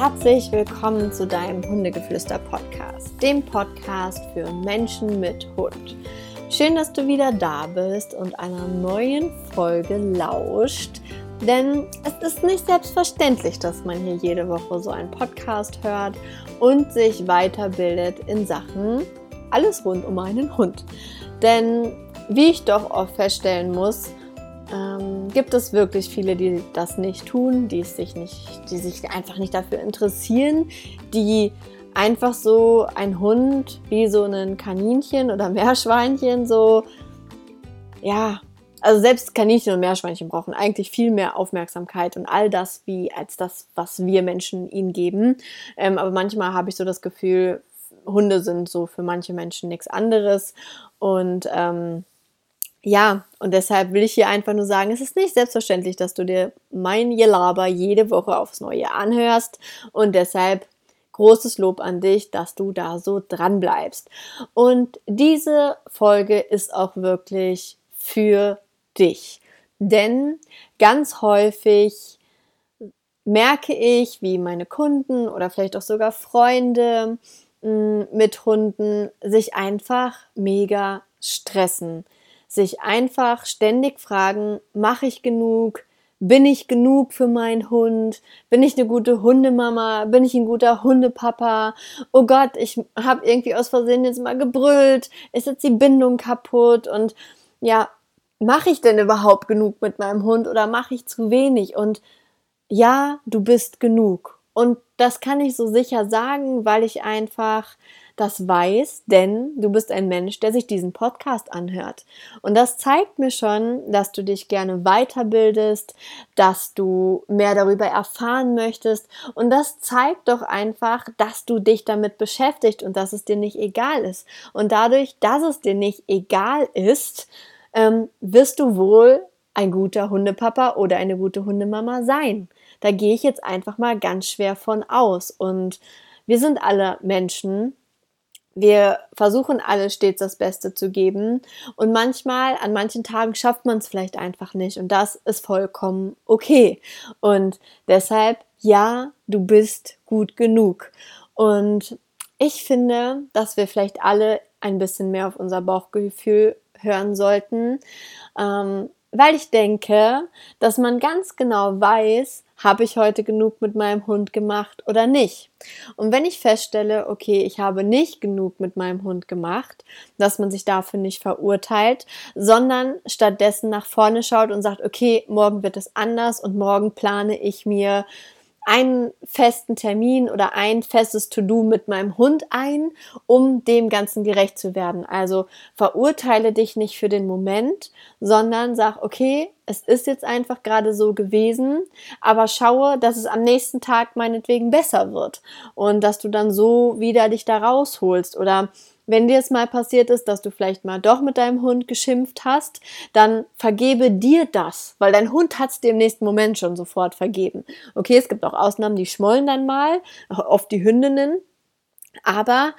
herzlich willkommen zu deinem Hundegeflüster-Podcast, dem Podcast für Menschen mit Hund. Schön, dass du wieder da bist und einer neuen Folge lauscht. Denn es ist nicht selbstverständlich, dass man hier jede Woche so einen Podcast hört und sich weiterbildet in Sachen alles rund um einen Hund. Denn wie ich doch oft feststellen muss, ähm, gibt es wirklich viele, die das nicht tun, die sich nicht, die sich einfach nicht dafür interessieren, die einfach so ein Hund wie so ein Kaninchen oder Meerschweinchen so, ja, also selbst Kaninchen und Meerschweinchen brauchen eigentlich viel mehr Aufmerksamkeit und all das wie als das, was wir Menschen ihnen geben. Ähm, aber manchmal habe ich so das Gefühl, Hunde sind so für manche Menschen nichts anderes und ähm, ja, und deshalb will ich hier einfach nur sagen, es ist nicht selbstverständlich, dass du dir mein Gelaber jede Woche aufs Neue anhörst. Und deshalb großes Lob an dich, dass du da so dran bleibst. Und diese Folge ist auch wirklich für dich, denn ganz häufig merke ich, wie meine Kunden oder vielleicht auch sogar Freunde mm, mit Hunden sich einfach mega stressen sich einfach ständig fragen, mache ich genug? Bin ich genug für meinen Hund? Bin ich eine gute Hundemama? Bin ich ein guter Hundepapa? Oh Gott, ich habe irgendwie aus Versehen jetzt mal gebrüllt. Ist jetzt die Bindung kaputt? Und ja, mache ich denn überhaupt genug mit meinem Hund oder mache ich zu wenig? Und ja, du bist genug. Und das kann ich so sicher sagen, weil ich einfach das weiß, denn du bist ein Mensch, der sich diesen Podcast anhört. Und das zeigt mir schon, dass du dich gerne weiterbildest, dass du mehr darüber erfahren möchtest. Und das zeigt doch einfach, dass du dich damit beschäftigt und dass es dir nicht egal ist. Und dadurch, dass es dir nicht egal ist, ähm, wirst du wohl ein guter Hundepapa oder eine gute Hundemama sein. Da gehe ich jetzt einfach mal ganz schwer von aus. Und wir sind alle Menschen wir versuchen alle stets das Beste zu geben und manchmal, an manchen Tagen schafft man es vielleicht einfach nicht und das ist vollkommen okay. Und deshalb, ja, du bist gut genug. Und ich finde, dass wir vielleicht alle ein bisschen mehr auf unser Bauchgefühl hören sollten, ähm, weil ich denke, dass man ganz genau weiß, habe ich heute genug mit meinem Hund gemacht oder nicht? Und wenn ich feststelle, okay, ich habe nicht genug mit meinem Hund gemacht, dass man sich dafür nicht verurteilt, sondern stattdessen nach vorne schaut und sagt, okay, morgen wird es anders und morgen plane ich mir einen festen Termin oder ein festes To-Do mit meinem Hund ein, um dem Ganzen gerecht zu werden. Also verurteile dich nicht für den Moment, sondern sag, okay, es ist jetzt einfach gerade so gewesen, aber schaue, dass es am nächsten Tag meinetwegen besser wird und dass du dann so wieder dich da rausholst oder wenn dir es mal passiert ist, dass du vielleicht mal doch mit deinem Hund geschimpft hast, dann vergebe dir das, weil dein Hund hat es dir im nächsten Moment schon sofort vergeben. Okay, es gibt auch Ausnahmen, die schmollen dann mal, oft die Hündinnen, aber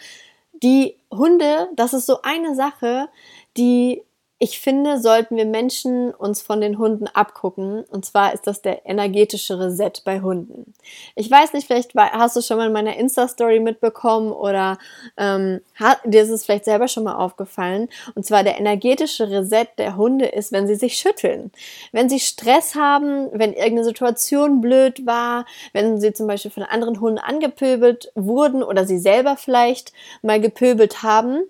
die Hunde, das ist so eine Sache, die ich finde, sollten wir Menschen uns von den Hunden abgucken. Und zwar ist das der energetische Reset bei Hunden. Ich weiß nicht, vielleicht hast du schon mal in meiner Insta-Story mitbekommen oder ähm, dir ist es vielleicht selber schon mal aufgefallen. Und zwar der energetische Reset der Hunde ist, wenn sie sich schütteln. Wenn sie Stress haben, wenn irgendeine Situation blöd war, wenn sie zum Beispiel von anderen Hunden angepöbelt wurden oder sie selber vielleicht mal gepöbelt haben.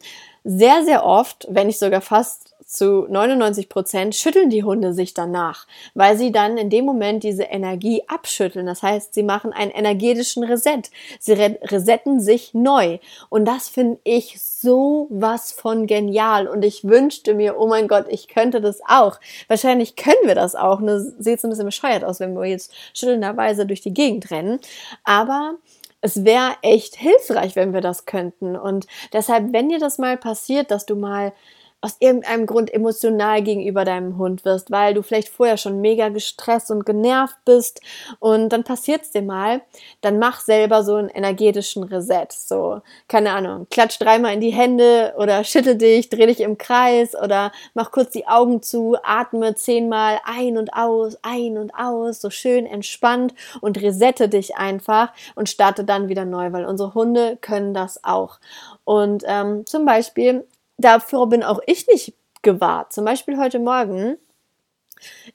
Sehr, sehr oft, wenn nicht sogar fast zu 99 Prozent schütteln die Hunde sich danach, weil sie dann in dem Moment diese Energie abschütteln. Das heißt, sie machen einen energetischen Reset. Sie resetten sich neu. Und das finde ich so was von genial. Und ich wünschte mir, oh mein Gott, ich könnte das auch. Wahrscheinlich können wir das auch. Ne? Sieht so ein bisschen bescheuert aus, wenn wir jetzt schüttelnderweise durch die Gegend rennen. Aber es wäre echt hilfreich, wenn wir das könnten. Und deshalb, wenn dir das mal passiert, dass du mal aus irgendeinem Grund emotional gegenüber deinem Hund wirst, weil du vielleicht vorher schon mega gestresst und genervt bist und dann passiert es dir mal, dann mach selber so einen energetischen Reset. So, keine Ahnung, klatsch dreimal in die Hände oder schüttel dich, dreh dich im Kreis oder mach kurz die Augen zu, atme zehnmal ein und aus, ein und aus, so schön entspannt und resette dich einfach und starte dann wieder neu, weil unsere Hunde können das auch. Und ähm, zum Beispiel dafür bin auch ich nicht gewahrt. Zum Beispiel heute Morgen.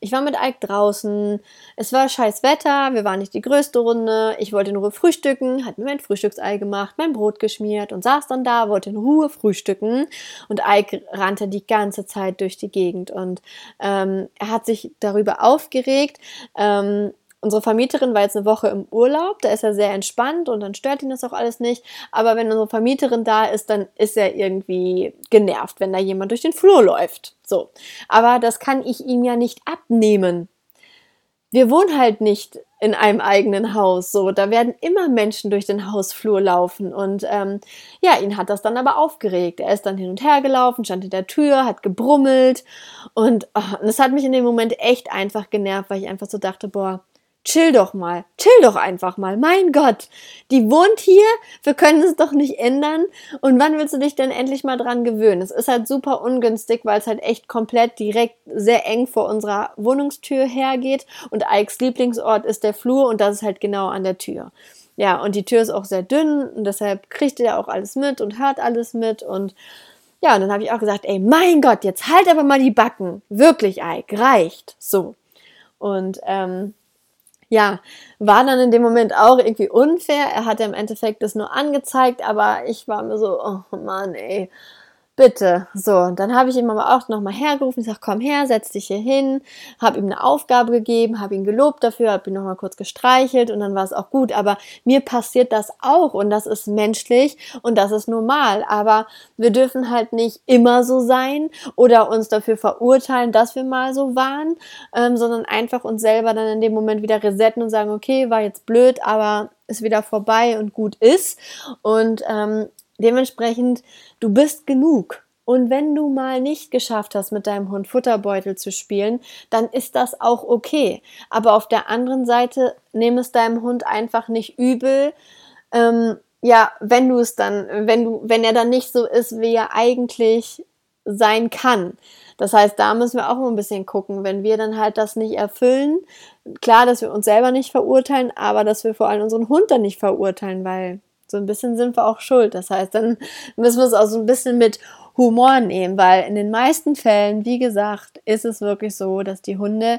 Ich war mit Ike draußen. Es war scheiß Wetter. Wir waren nicht die größte Runde. Ich wollte in Ruhe frühstücken, hatte mir mein Frühstücksei gemacht, mein Brot geschmiert und saß dann da, wollte in Ruhe frühstücken. Und Ike rannte die ganze Zeit durch die Gegend und ähm, er hat sich darüber aufgeregt. Ähm, Unsere Vermieterin war jetzt eine Woche im Urlaub, da ist er sehr entspannt und dann stört ihn das auch alles nicht. Aber wenn unsere Vermieterin da ist, dann ist er irgendwie genervt, wenn da jemand durch den Flur läuft. So. Aber das kann ich ihm ja nicht abnehmen. Wir wohnen halt nicht in einem eigenen Haus. So, da werden immer Menschen durch den Hausflur laufen. Und ähm, ja, ihn hat das dann aber aufgeregt. Er ist dann hin und her gelaufen, stand in der Tür, hat gebrummelt. Und, oh, das hat mich in dem Moment echt einfach genervt, weil ich einfach so dachte, boah, chill doch mal, chill doch einfach mal. Mein Gott, die wohnt hier, wir können es doch nicht ändern. Und wann willst du dich denn endlich mal dran gewöhnen? Es ist halt super ungünstig, weil es halt echt komplett direkt sehr eng vor unserer Wohnungstür hergeht. Und Ikes Lieblingsort ist der Flur und das ist halt genau an der Tür. Ja, und die Tür ist auch sehr dünn und deshalb kriegt er auch alles mit und hört alles mit und ja, und dann habe ich auch gesagt, ey, mein Gott, jetzt halt aber mal die Backen. Wirklich, Ike, reicht. So. Und ähm, ja, war dann in dem Moment auch irgendwie unfair. Er hat ja im Endeffekt das nur angezeigt, aber ich war mir so, oh Mann, ey, bitte. So, und dann habe ich ihm aber auch nochmal hergerufen, ich sage, komm her, setz dich hier hin, habe ihm eine Aufgabe gegeben, habe ihn gelobt dafür, habe ihn nochmal kurz gestreichelt und dann war es auch gut. Aber mir passiert das auch und das ist menschlich und das ist normal. Aber wir dürfen halt nicht immer so sein oder uns dafür verurteilen, dass wir mal so waren, ähm, sondern einfach uns selber dann in dem Moment wieder resetten und sagen, okay, war jetzt blöd, aber ist wieder vorbei und gut ist. Und ähm, Dementsprechend, du bist genug. Und wenn du mal nicht geschafft hast, mit deinem Hund Futterbeutel zu spielen, dann ist das auch okay. Aber auf der anderen Seite, nimm es deinem Hund einfach nicht übel. Ähm, ja, wenn du es dann, wenn du, wenn er dann nicht so ist, wie er eigentlich sein kann. Das heißt, da müssen wir auch mal ein bisschen gucken, wenn wir dann halt das nicht erfüllen. Klar, dass wir uns selber nicht verurteilen, aber dass wir vor allem unseren Hund dann nicht verurteilen, weil so ein bisschen sind wir auch schuld. Das heißt, dann müssen wir es auch so ein bisschen mit Humor nehmen, weil in den meisten Fällen, wie gesagt, ist es wirklich so, dass die Hunde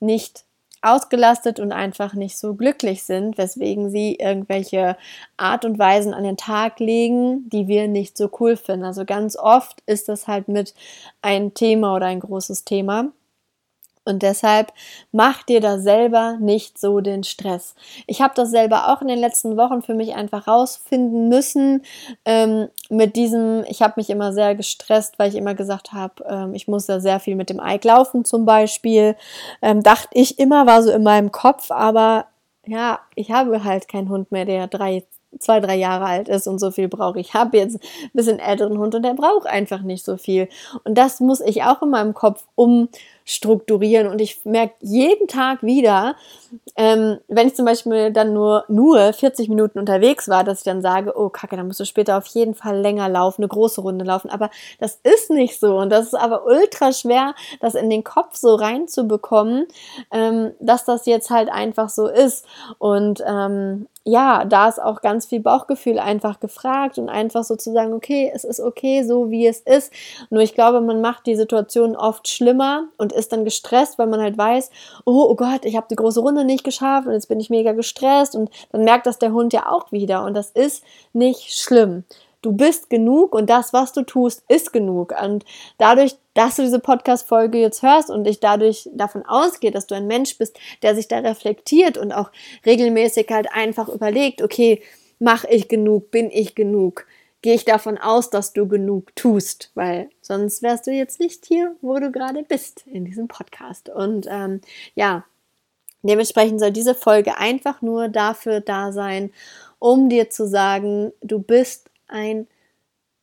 nicht ausgelastet und einfach nicht so glücklich sind, weswegen sie irgendwelche Art und Weisen an den Tag legen, die wir nicht so cool finden. Also ganz oft ist das halt mit ein Thema oder ein großes Thema. Und deshalb mach dir da selber nicht so den Stress. Ich habe das selber auch in den letzten Wochen für mich einfach rausfinden müssen. Ähm, mit diesem, ich habe mich immer sehr gestresst, weil ich immer gesagt habe, ähm, ich muss ja sehr viel mit dem Ike laufen zum Beispiel. Ähm, dachte ich immer, war so in meinem Kopf, aber ja, ich habe halt keinen Hund mehr, der drei, zwei, drei Jahre alt ist und so viel brauche. Ich habe jetzt ein bisschen älteren Hund und der braucht einfach nicht so viel. Und das muss ich auch in meinem Kopf um strukturieren. Und ich merke jeden Tag wieder, ähm, wenn ich zum Beispiel dann nur, nur 40 Minuten unterwegs war, dass ich dann sage, oh Kacke, dann musst du später auf jeden Fall länger laufen, eine große Runde laufen. Aber das ist nicht so. Und das ist aber ultra schwer, das in den Kopf so reinzubekommen, ähm, dass das jetzt halt einfach so ist. Und ähm, ja, da ist auch ganz viel Bauchgefühl einfach gefragt und einfach so zu sagen, okay, es ist okay, so wie es ist. Nur ich glaube, man macht die Situation oft schlimmer und ist dann gestresst, weil man halt weiß, oh, oh Gott, ich habe die große Runde nicht geschafft und jetzt bin ich mega gestresst und dann merkt das der Hund ja auch wieder und das ist nicht schlimm. Du bist genug und das, was du tust, ist genug. Und dadurch, dass du diese Podcast-Folge jetzt hörst und dich dadurch davon ausgeht, dass du ein Mensch bist, der sich da reflektiert und auch regelmäßig halt einfach überlegt, okay, mache ich genug, bin ich genug, gehe ich davon aus, dass du genug tust, weil sonst wärst du jetzt nicht hier, wo du gerade bist in diesem Podcast. Und ähm, ja, dementsprechend soll diese Folge einfach nur dafür da sein, um dir zu sagen, du bist ein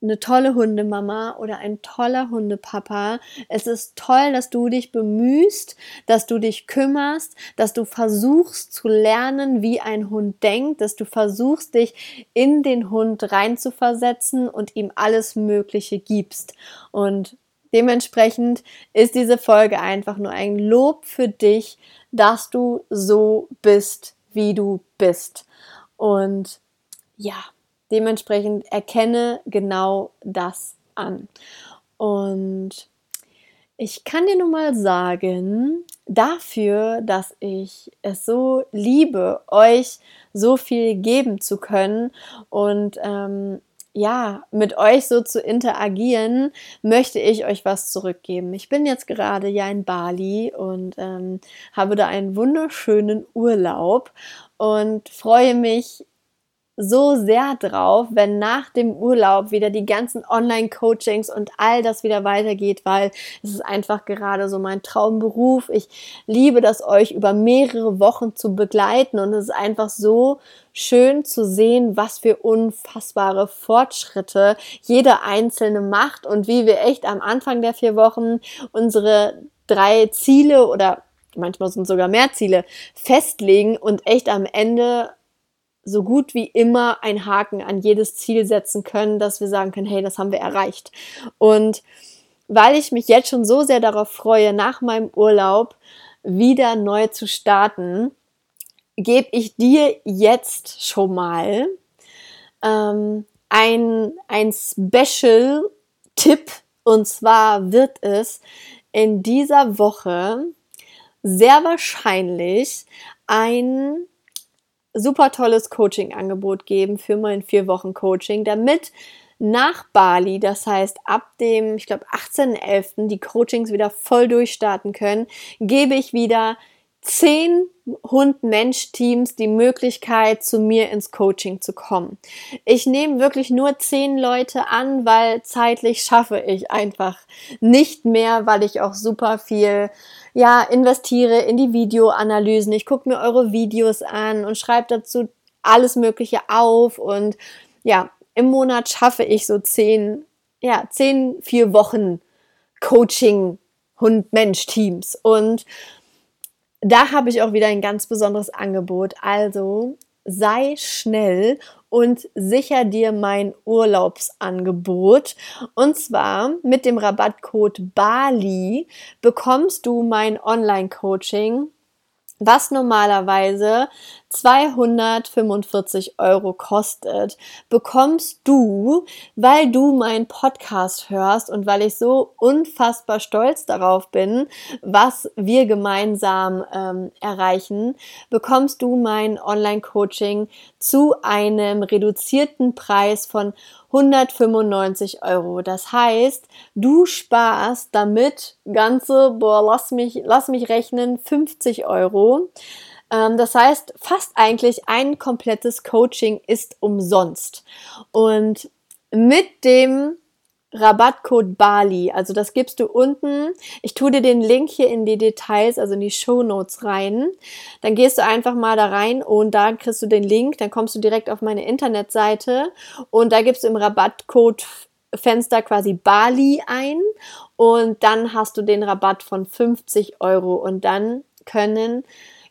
eine tolle Hundemama oder ein toller Hundepapa. Es ist toll, dass du dich bemühst, dass du dich kümmerst, dass du versuchst zu lernen, wie ein Hund denkt, dass du versuchst, dich in den Hund reinzuversetzen und ihm alles Mögliche gibst. Und dementsprechend ist diese Folge einfach nur ein Lob für dich, dass du so bist, wie du bist. Und ja, dementsprechend erkenne genau das an. Und ich kann dir nun mal sagen, dafür, dass ich es so liebe, euch so viel geben zu können und ähm, ja, mit euch so zu interagieren, möchte ich euch was zurückgeben. Ich bin jetzt gerade ja in Bali und ähm, habe da einen wunderschönen Urlaub und freue mich so sehr drauf, wenn nach dem Urlaub wieder die ganzen Online-Coachings und all das wieder weitergeht, weil es ist einfach gerade so mein Traumberuf. Ich liebe das, euch über mehrere Wochen zu begleiten und es ist einfach so schön zu sehen, was für unfassbare Fortschritte jeder Einzelne macht und wie wir echt am Anfang der vier Wochen unsere drei Ziele oder manchmal sind sogar mehr Ziele festlegen und echt am Ende so gut wie immer ein Haken an jedes Ziel setzen können, dass wir sagen können, hey, das haben wir erreicht. Und weil ich mich jetzt schon so sehr darauf freue, nach meinem Urlaub wieder neu zu starten, gebe ich dir jetzt schon mal ähm, ein, ein Special-Tipp. Und zwar wird es in dieser Woche sehr wahrscheinlich ein super tolles Coaching-Angebot geben für mein vier Wochen Coaching, damit nach Bali, das heißt ab dem, ich glaube, 18.11. die Coachings wieder voll durchstarten können, gebe ich wieder zehn Hund-Mensch-Teams die Möglichkeit, zu mir ins Coaching zu kommen. Ich nehme wirklich nur zehn Leute an, weil zeitlich schaffe ich einfach nicht mehr, weil ich auch super viel ja, investiere in die Videoanalysen. Ich gucke mir eure Videos an und schreibe dazu alles Mögliche auf. Und ja, im Monat schaffe ich so zehn, ja, zehn, vier Wochen Coaching Hund-Mensch-Teams. Und da habe ich auch wieder ein ganz besonderes Angebot. Also sei schnell und sicher dir mein Urlaubsangebot. Und zwar mit dem Rabattcode BALI bekommst du mein Online-Coaching was normalerweise 245 Euro kostet, bekommst du, weil du meinen Podcast hörst und weil ich so unfassbar stolz darauf bin, was wir gemeinsam ähm, erreichen, bekommst du mein Online-Coaching zu einem reduzierten Preis von 195 Euro. Das heißt, du sparst damit ganze, boah, lass mich, lass mich rechnen, 50 Euro. Ähm, das heißt, fast eigentlich ein komplettes Coaching ist umsonst. Und mit dem Rabattcode Bali. Also das gibst du unten. Ich tue dir den Link hier in die Details, also in die Show Notes rein. Dann gehst du einfach mal da rein und da kriegst du den Link. Dann kommst du direkt auf meine Internetseite und da gibst du im Rabattcode Fenster quasi Bali ein und dann hast du den Rabatt von 50 Euro und dann können,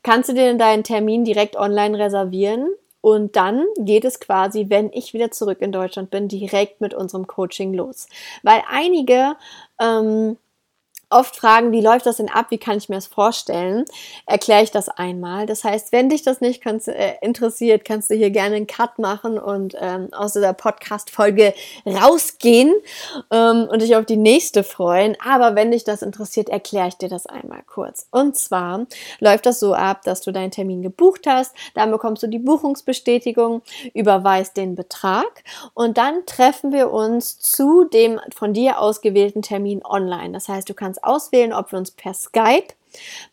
kannst du dir deinen Termin direkt online reservieren und dann geht es quasi, wenn ich wieder zurück in Deutschland bin, direkt mit unserem Coaching los. Weil einige ähm, oft fragen, wie läuft das denn ab, wie kann ich mir das vorstellen, erkläre ich das einmal. Das heißt, wenn dich das nicht kannst, äh, interessiert, kannst du hier gerne einen Cut machen und ähm, aus dieser Podcast-Folge rausgehen ähm, und dich auf die nächste freuen. Aber wenn dich das interessiert, erkläre ich dir das einmal kurz. Und zwar läuft das so ab, dass du deinen Termin gebucht hast, dann bekommst du die Buchungsbestätigung, überweist den Betrag und dann treffen wir uns zu dem von dir ausgewählten Termin online. Das heißt, du kannst kannst auswählen, ob wir uns per Skype,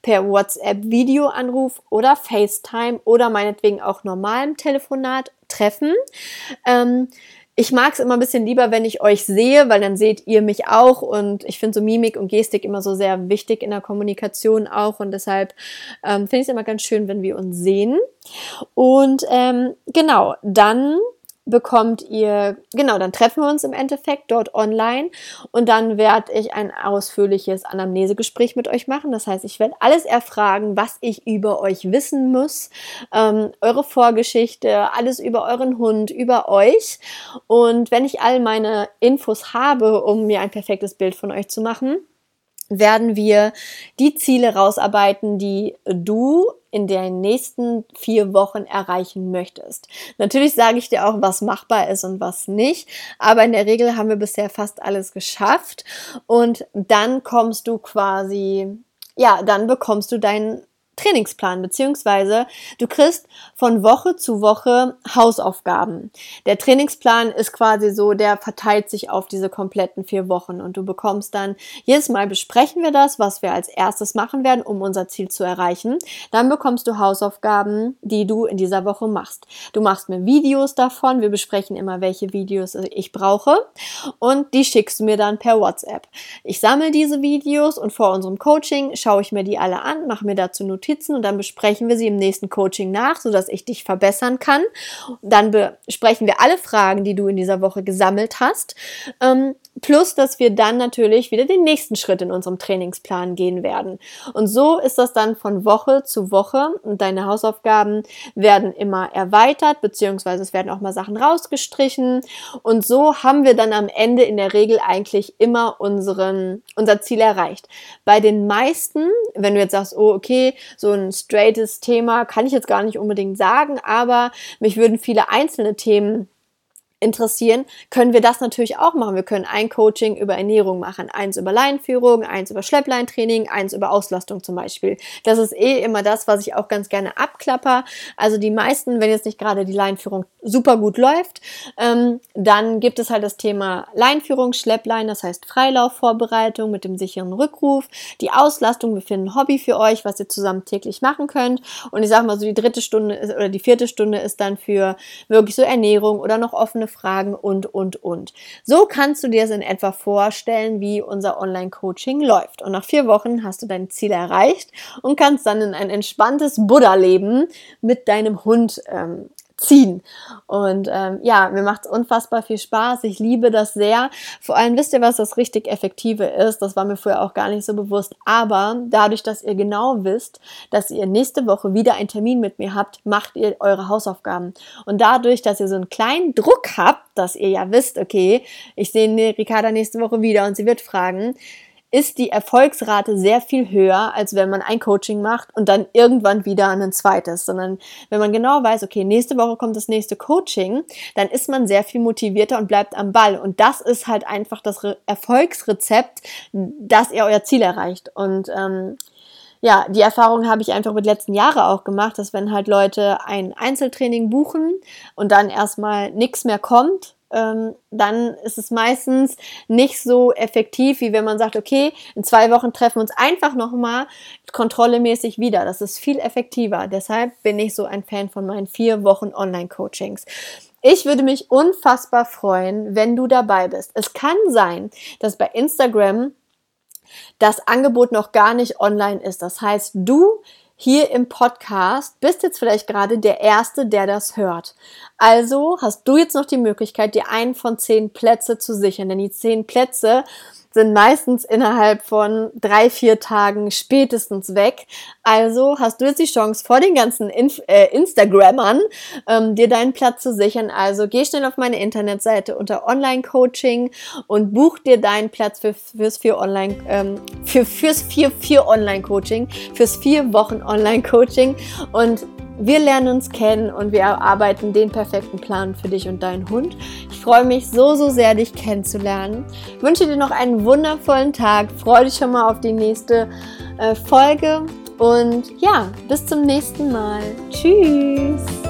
per WhatsApp-Videoanruf oder FaceTime oder meinetwegen auch normalem Telefonat treffen. Ähm, ich mag es immer ein bisschen lieber, wenn ich euch sehe, weil dann seht ihr mich auch und ich finde so Mimik und Gestik immer so sehr wichtig in der Kommunikation auch und deshalb ähm, finde ich es immer ganz schön, wenn wir uns sehen. Und ähm, genau, dann bekommt ihr, genau, dann treffen wir uns im Endeffekt dort online und dann werde ich ein ausführliches Anamnesegespräch mit euch machen. Das heißt, ich werde alles erfragen, was ich über euch wissen muss, ähm, eure Vorgeschichte, alles über euren Hund, über euch. Und wenn ich all meine Infos habe, um mir ein perfektes Bild von euch zu machen, werden wir die Ziele rausarbeiten, die du in den nächsten vier Wochen erreichen möchtest. Natürlich sage ich dir auch, was machbar ist und was nicht, aber in der Regel haben wir bisher fast alles geschafft und dann kommst du quasi, ja, dann bekommst du deinen Trainingsplan, beziehungsweise du kriegst von Woche zu Woche Hausaufgaben. Der Trainingsplan ist quasi so, der verteilt sich auf diese kompletten vier Wochen und du bekommst dann, jedes Mal besprechen wir das, was wir als erstes machen werden, um unser Ziel zu erreichen. Dann bekommst du Hausaufgaben, die du in dieser Woche machst. Du machst mir Videos davon, wir besprechen immer, welche Videos ich brauche und die schickst du mir dann per WhatsApp. Ich sammle diese Videos und vor unserem Coaching schaue ich mir die alle an, mache mir dazu Notizen Notizen und dann besprechen wir sie im nächsten Coaching nach, sodass ich dich verbessern kann. Dann besprechen wir alle Fragen, die du in dieser Woche gesammelt hast. Ähm, plus, dass wir dann natürlich wieder den nächsten Schritt in unserem Trainingsplan gehen werden. Und so ist das dann von Woche zu Woche und deine Hausaufgaben werden immer erweitert, beziehungsweise es werden auch mal Sachen rausgestrichen. Und so haben wir dann am Ende in der Regel eigentlich immer unseren, unser Ziel erreicht. Bei den meisten, wenn du jetzt sagst, oh, okay, so ein straightes Thema kann ich jetzt gar nicht unbedingt sagen, aber mich würden viele einzelne Themen interessieren, können wir das natürlich auch machen. Wir können ein Coaching über Ernährung machen, eins über Leinführung, eins über Schleppleintraining, eins über Auslastung zum Beispiel. Das ist eh immer das, was ich auch ganz gerne abklapper. Also die meisten, wenn jetzt nicht gerade die Leinführung super gut läuft, ähm, dann gibt es halt das Thema Leinführung, Schlepplein, das heißt Freilaufvorbereitung mit dem sicheren Rückruf, die Auslastung, wir finden ein Hobby für euch, was ihr zusammen täglich machen könnt. Und ich sag mal so, die dritte Stunde ist, oder die vierte Stunde ist dann für wirklich so Ernährung oder noch offene Fragen und, und, und. So kannst du dir es in etwa vorstellen, wie unser Online-Coaching läuft. Und nach vier Wochen hast du dein Ziel erreicht und kannst dann in ein entspanntes Buddha-Leben mit deinem Hund ähm, ziehen. Und ähm, ja, mir macht es unfassbar viel Spaß. Ich liebe das sehr. Vor allem wisst ihr, was das richtig Effektive ist. Das war mir vorher auch gar nicht so bewusst. Aber dadurch, dass ihr genau wisst, dass ihr nächste Woche wieder einen Termin mit mir habt, macht ihr eure Hausaufgaben. Und dadurch, dass ihr so einen kleinen Druck habt, dass ihr ja wisst, okay, ich sehe Ricarda nächste Woche wieder und sie wird fragen, ist die Erfolgsrate sehr viel höher, als wenn man ein Coaching macht und dann irgendwann wieder ein zweites, sondern wenn man genau weiß, okay, nächste Woche kommt das nächste Coaching, dann ist man sehr viel motivierter und bleibt am Ball. Und das ist halt einfach das Re Erfolgsrezept, dass ihr euer Ziel erreicht. Und ähm, ja, die Erfahrung habe ich einfach mit letzten Jahren auch gemacht, dass wenn halt Leute ein Einzeltraining buchen und dann erstmal nichts mehr kommt, ähm, dann ist es meistens nicht so effektiv, wie wenn man sagt, okay, in zwei Wochen treffen wir uns einfach nochmal kontrollemäßig wieder. Das ist viel effektiver. Deshalb bin ich so ein Fan von meinen vier Wochen Online-Coachings. Ich würde mich unfassbar freuen, wenn du dabei bist. Es kann sein, dass bei Instagram das Angebot noch gar nicht online ist. Das heißt, du hier im Podcast bist jetzt vielleicht gerade der Erste, der das hört. Also hast du jetzt noch die Möglichkeit, dir einen von zehn Plätze zu sichern. Denn die zehn Plätze sind meistens innerhalb von drei, vier Tagen spätestens weg. Also hast du jetzt die Chance, vor den ganzen Inf äh, Instagrammern ähm, dir deinen Platz zu sichern. Also geh schnell auf meine Internetseite unter Online-Coaching und buch dir deinen Platz für, fürs vier Online, ähm, für, fürs vier, vier Online-Coaching, fürs vier Wochen Online-Coaching und wir lernen uns kennen und wir erarbeiten den perfekten Plan für dich und deinen Hund. Ich freue mich so, so sehr, dich kennenzulernen. Ich wünsche dir noch einen wundervollen Tag. Freue dich schon mal auf die nächste äh, Folge. Und ja, bis zum nächsten Mal. Tschüss.